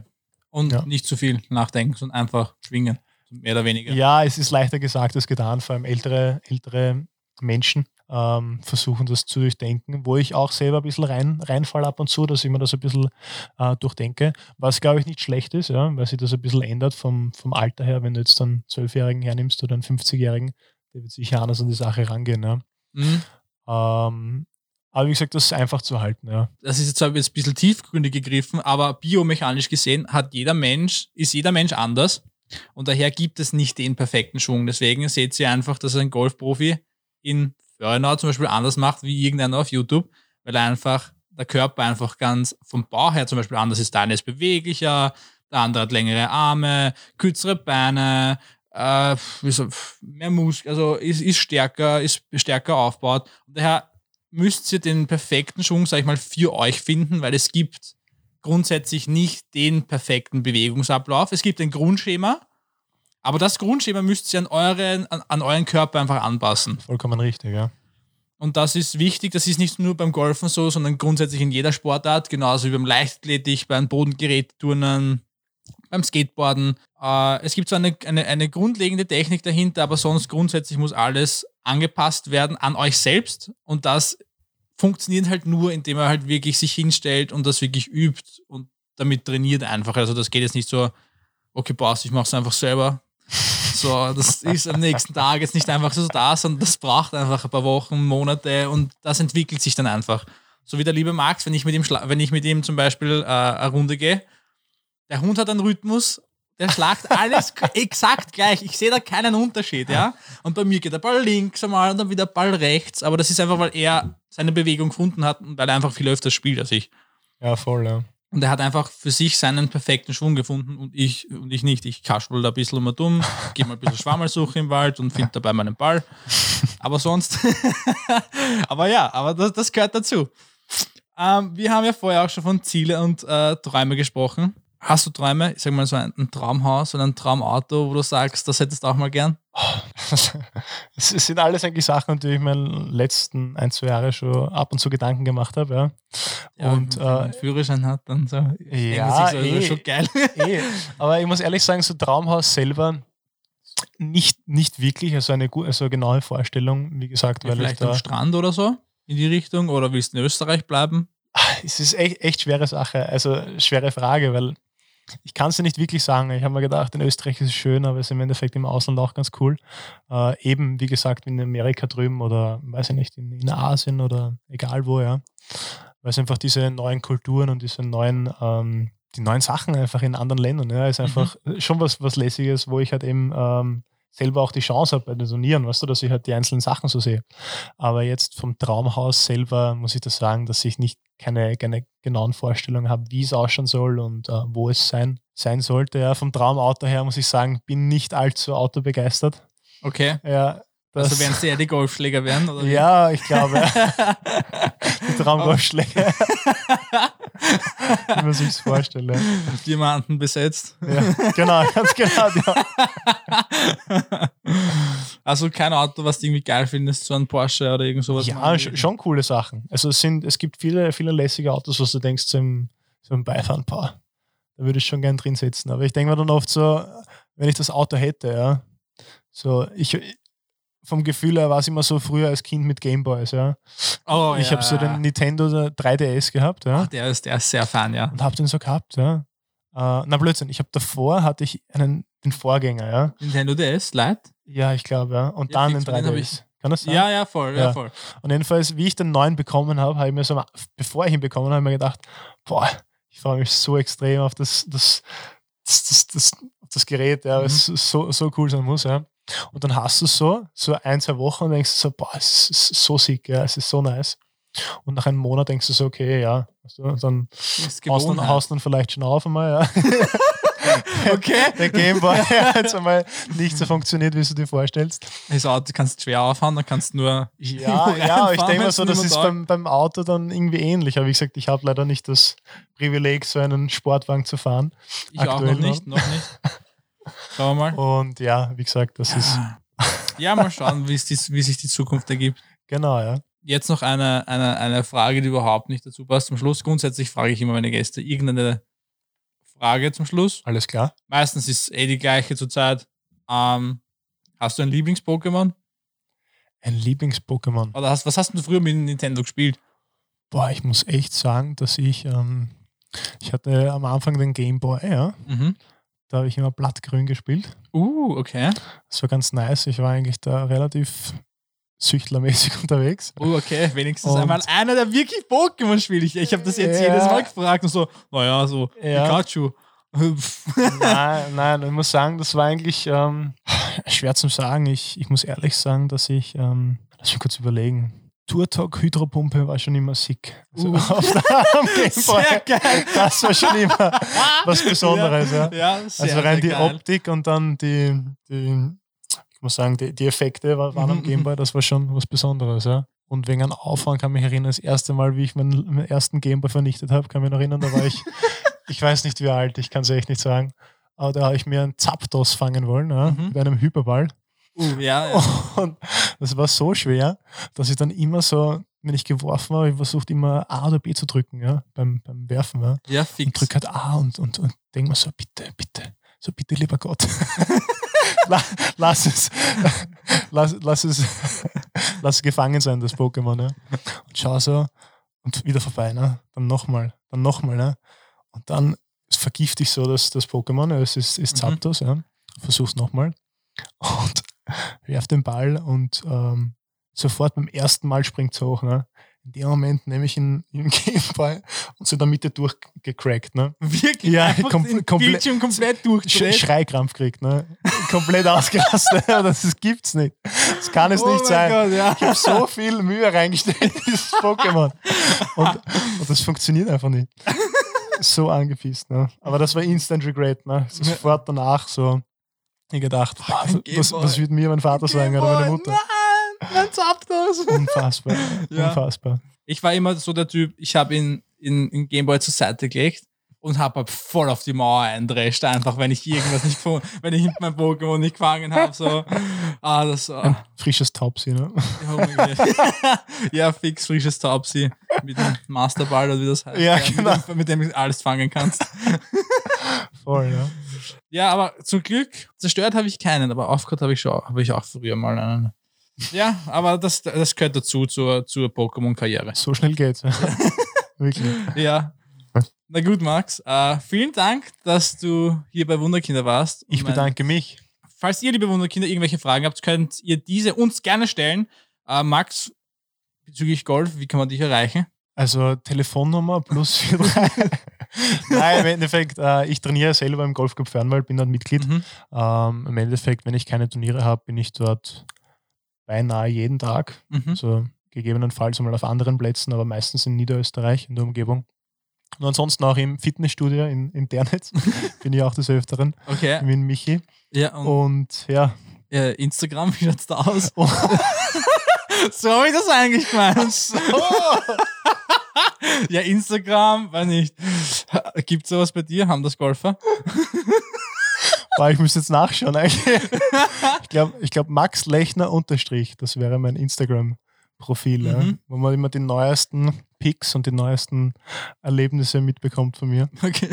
Und ja. nicht zu viel nachdenken, sondern einfach schwingen, mehr oder weniger. Ja, es ist leichter gesagt als getan, vor allem ältere, ältere Menschen ähm, versuchen das zu durchdenken, wo ich auch selber ein bisschen rein, reinfall ab und zu, dass ich mir das ein bisschen äh, durchdenke, was glaube ich nicht schlecht ist, ja, weil sich das ein bisschen ändert vom, vom Alter her, wenn du jetzt einen Zwölfjährigen hernimmst oder einen 50-Jährigen, der wird sicher anders an die Sache rangehen. Ja. Mhm. Ähm, aber wie gesagt, das ist einfach zu halten. Ja. Das ist jetzt ein bisschen tiefgründig gegriffen, aber biomechanisch gesehen hat jeder Mensch, ist jeder Mensch anders. Und daher gibt es nicht den perfekten Schwung. Deswegen seht ihr einfach, dass ein Golfprofi in Föhrenau zum Beispiel anders macht wie irgendeiner auf YouTube, weil einfach der Körper einfach ganz vom Bau her zum Beispiel anders ist. Der eine ist beweglicher, der andere hat längere Arme, kürzere Beine, äh, mehr Muskel, also ist, ist stärker, ist stärker aufgebaut. Und daher müsst ihr den perfekten Schwung, sag ich mal, für euch finden, weil es gibt grundsätzlich nicht den perfekten Bewegungsablauf. Es gibt ein Grundschema, aber das Grundschema müsst ihr an euren, an, an euren Körper einfach anpassen. Vollkommen richtig, ja. Und das ist wichtig, das ist nicht nur beim Golfen so, sondern grundsätzlich in jeder Sportart, genauso wie beim Leichtathletik, beim Bodengerätturnen, beim Skateboarden. Äh, es gibt so eine, eine, eine grundlegende Technik dahinter, aber sonst grundsätzlich muss alles angepasst werden an euch selbst. Und das funktioniert halt nur, indem er halt wirklich sich hinstellt und das wirklich übt und damit trainiert einfach. Also das geht jetzt nicht so, okay, passt, ich mache es einfach selber. So, das ist am nächsten Tag jetzt nicht einfach so da, sondern das braucht einfach ein paar Wochen, Monate und das entwickelt sich dann einfach. So wie der liebe Max, wenn ich mit ihm, wenn ich mit ihm zum Beispiel äh, eine Runde gehe, der Hund hat einen Rhythmus, der schlagt alles exakt gleich. Ich sehe da keinen Unterschied, ja. Und bei mir geht der Ball links einmal und dann wieder Ball rechts. Aber das ist einfach, weil er seine Bewegung gefunden hat und weil er einfach viel öfter spielt als ich. Ja, voll, ja. Und er hat einfach für sich seinen perfekten Schwung gefunden und ich, und ich nicht. Ich kaschel da ein bisschen mal dumm, gehe mal ein bisschen Schwammelsuche im Wald und finde dabei meinen Ball. Aber sonst. aber ja, aber das, das gehört dazu. Ähm, wir haben ja vorher auch schon von Ziele und äh, Träume gesprochen. Hast du Träume? Ich sag mal so ein, ein Traumhaus oder ein Traumauto, wo du sagst, das hättest du auch mal gern? Es sind alles eigentlich Sachen, an die ich mir in den letzten ein, zwei Jahre schon ab und zu Gedanken gemacht habe. Ja. Ja, und wenn man äh, Führerschein hat, dann so. ja, so, eh, schon geil. eh. aber ich muss ehrlich sagen, so Traumhaus selber nicht, nicht wirklich, also eine, also eine genaue Vorstellung, wie gesagt, Ja, weil ich vielleicht da, am Strand oder so in die Richtung oder willst du in Österreich bleiben? es ist echt, echt schwere Sache, also schwere Frage, weil ich kann es dir nicht wirklich sagen. Ich habe mir gedacht, in Österreich ist es schön, aber es ist im Endeffekt im Ausland auch ganz cool. Äh, eben, wie gesagt, in Amerika drüben oder, weiß ich nicht, in, in Asien oder egal wo, ja. Weil es einfach diese neuen Kulturen und diese neuen, ähm, die neuen Sachen einfach in anderen Ländern, ja, ist einfach schon was, was Lässiges, wo ich halt eben ähm, selber auch die Chance habe bei den Turnieren, weißt du, dass ich halt die einzelnen Sachen so sehe. Aber jetzt vom Traumhaus selber muss ich das sagen, dass ich nicht keine, keine genauen Vorstellungen habe, wie es ausschauen soll und äh, wo es sein, sein sollte. Ja, vom Traumauto her muss ich sagen, bin nicht allzu autobegeistert. Okay. Ja, das, Also werden es eher die Golfschläger werden? Oder ja, ich glaube, die Traumgolfschläge. wie man sich das vorstellt. Diamanten besetzt. Ja, genau, ganz genau. Ja, Also kein Auto, was du irgendwie geil findest, so ein Porsche oder irgend sowas. ja sch- schon coole Sachen. Also es, sind, es gibt viele, viele lässige Autos, was du denkst, so im, so im Beifahren, da würde ich schon gern drin sitzen. Aber ich denke mir dann oft so, wenn ich das Auto hätte, ja, so, ich, vom Gefühl her war es immer so früher als Kind mit Gameboys, ja. Oh, ich ja. habe so den Nintendo 3DS gehabt, ja. Ach, der ist, der ist sehr fan, ja. und habe den so gehabt, ja. Äh, na Blödsinn, ich habe davor hatte ich einen, den Vorgänger, ja. Nintendo DS Lite? Ja, ich glaube, ja. Und Ja, dann hab 3DS. Kann das sein? Ja, ja, voll, ja, Ja. voll. Und jedenfalls, wie ich den neuen bekommen habe, habe ich mir so, bevor ich ihn bekommen habe, mir gedacht, boah, ich freue mich so extrem auf das, das, das, das, das, das Gerät, ja, weil es so, so cool sein muss, ja. Und dann hast du so, so ein, zwei Wochen und denkst du so, boah, es ist so sick, ja, es ist so nice. Und nach einem Monat denkst du so, okay, ja, du, dann haust dann, haust dann vielleicht schon auf einmal, ja. Okay. Der Gameboy hat jetzt einmal nicht so funktioniert, wie du dir vorstellst. Das Auto kannst du schwer auffahren, dann kannst du nur. Ja, ja, ich denke mal so, das ist beim, beim Auto dann irgendwie ähnlich. Aber wie gesagt, ich habe leider nicht das Privileg, so einen Sportwagen zu fahren. Ich auch noch nicht, noch nicht. Schauen wir mal. Und ja, wie gesagt, das ist Ja, mal schauen, wie sich die Zukunft ergibt. genau, ja. Jetzt noch eine, eine, eine Frage, die überhaupt nicht dazu passt. Zum Schluss, grundsätzlich frage ich immer meine Gäste irgendeine Frage zum Schluss. Alles klar. Meistens ist eh die gleiche zurzeit. Ähm, hast du ein Lieblings-Pokémon? Ein Lieblings-Pokémon. Oder hast, was hast du früher mit Nintendo gespielt? Boah, ich muss echt sagen, dass ich, ähm, ich hatte am Anfang den Game Boy, ja. Mhm. Da habe ich immer blattgrün gespielt. Uh, okay. Das war ganz nice. Ich war eigentlich da relativ süchtlermäßig unterwegs. Uh, okay. Wenigstens Und- einmal einer, der wirklich Pokémon spielt. Ich, ich habe das jetzt Ja. jedes Mal gefragt und so, naja, so Ja. Pikachu. nein, nein, ich muss sagen, das war eigentlich ähm, schwer zu sagen. Ich, ich muss ehrlich sagen, dass ich, ähm, lass mich kurz überlegen. Turtok Hydropumpe war schon immer sick. Also Uh. auf der. Sehr geil. Das war schon immer was Besonderes. Ja. Ja, sehr, Also rein die geil. Optik und dann die, die ich muss sagen, die, die Effekte wa- waren am Gameboy, das war schon was Besonderes. Ja. Und wegen einem Aufwand kann ich mich erinnern, das erste Mal, wie ich meinen, meinen ersten Gameboy vernichtet habe, kann ich mich noch erinnern, da war ich, ich weiß nicht wie alt, ich kann es echt nicht sagen, aber da habe ich mir einen Zapdos fangen wollen, ja, Mhm. mit einem Hyperball. Uh, ja, ja. Und das war so schwer, dass ich dann immer so, wenn ich geworfen habe, ich versucht immer A oder B zu drücken, ja, beim, beim Werfen. Ja. ja, Und fix. drück halt A und, und, und denk mir so, bitte, bitte, so bitte, lieber Gott. La, lass es, lass, lass es, lass es gefangen sein, das Pokémon. Ja. Und schau so und wieder vorbei, ne? Dann nochmal, dann nochmal, ne? Und dann vergift ich so das, das Pokémon, es ist, ist Mhm. Zapdos, ja. Versuch's nochmal. Und werf den Ball und ähm, sofort beim ersten Mal springt es hoch, ne? In dem Moment nehme ich ihn im Gameboy und so in der Mitte durchgecrackt, ne? Wirklich Ja, kom- den komple- Bildschirm komplett Sch durchdreht. Schreikrampf kriegt, ne? Komplett ausgerastet. das ist, gibt's nicht. Das kann es oh nicht sein. Gott, ja. Ich habe so viel Mühe reingesteckt in dieses Pokémon. Und, und das funktioniert einfach nicht. So angepisst, ne? Aber das war Instant Regret, ne? Sofort danach so. Ich gedacht, was, Gameboy. was würde mir mein Vater sagen oder meine Mutter? Nein, mein Zapdos. Unfassbar. Ja. Unfassbar. Ich war immer so der Typ, ich habe ihn in, in Gameboy zur Seite gelegt und habe halt voll auf die Mauer eindrescht, einfach wenn ich irgendwas nicht gefunden, wenn ich mein Pokémon nicht gefangen habe. So. Ah, das ah, Frisches Topsy, ne? oh mein Gott. Ja, fix frisches Taubsi mit dem Masterball oder wie das heißt. Ja, mit genau. dem, mit dem du alles fangen kannst. Voll, ja. Ja, aber zum Glück zerstört habe ich keinen, aber aufgehört habe ich schon, habe ich auch früher mal einen. Ja, aber das, das gehört dazu zur, zur Pokémon-Karriere. So schnell geht's. Ja. Wirklich. Ja. Na gut, Max. Äh, vielen Dank, dass du hier bei Wunderkinder warst. Ich bedanke mich. Falls ihr, liebe Wunderkinder, irgendwelche Fragen habt, könnt ihr diese uns gerne stellen. Äh, Max, bezüglich Golf, wie kann man dich erreichen? Also Telefonnummer plus 43. Nein, im Endeffekt, äh, ich trainiere selber im Golfclub Fernwald, bin dort Mitglied. Mhm. Ähm, Im Endeffekt, wenn ich keine Turniere habe, bin ich dort beinahe jeden Tag. Mhm. Also gegebenenfalls mal auf anderen Plätzen, aber meistens in Niederösterreich, in der Umgebung. Und ansonsten auch im Fitnessstudio in, in Dernitz bin ich auch des Öfteren, Okay. mit Michi. Ja, und Und ja, Instagram, wie schaut's da aus? Oh. so habe ich das eigentlich gemeint. ja, Instagram, weiß nicht. Gibt sowas bei dir? Haben das Golfer? Boah, ich muss jetzt nachschauen. eigentlich. ich glaube, ich glaub Max Lechner unterstrich, das wäre mein Instagram-Profil, ja, Mhm. wo man immer die neuesten Pics und die neuesten Erlebnisse mitbekommt von mir. Okay.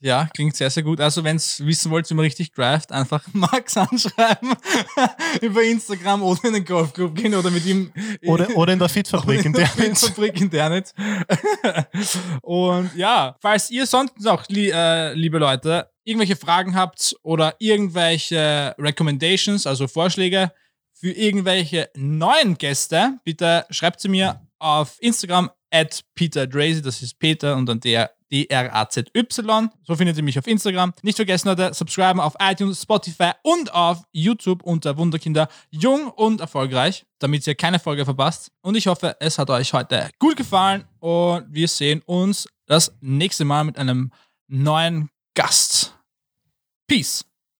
Ja, klingt sehr, sehr gut. Also, wenn ihr wissen wollt, wie man richtig drivet, einfach Max anschreiben über Instagram oder in den Golfclub gehen oder mit ihm Oder, oder in der Fitfabrik in der Dernitz. Fabrik in Dernitz. Und ja, falls ihr sonst noch, äh, liebe Leute, irgendwelche Fragen habt oder irgendwelche Recommendations, also Vorschläge für irgendwelche neuen Gäste, bitte schreibt sie mir auf Instagram at Peter Drazy, das ist Peter und dann der D-R-A-Z-Y. So findet ihr mich auf Instagram. Nicht vergessen, Leute, subscriben auf iTunes, Spotify und auf YouTube unter Wunderkinder jung und erfolgreich, damit ihr keine Folge verpasst. Und ich hoffe, es hat euch heute gut gefallen und wir sehen uns das nächste Mal mit einem neuen Gast. Peace.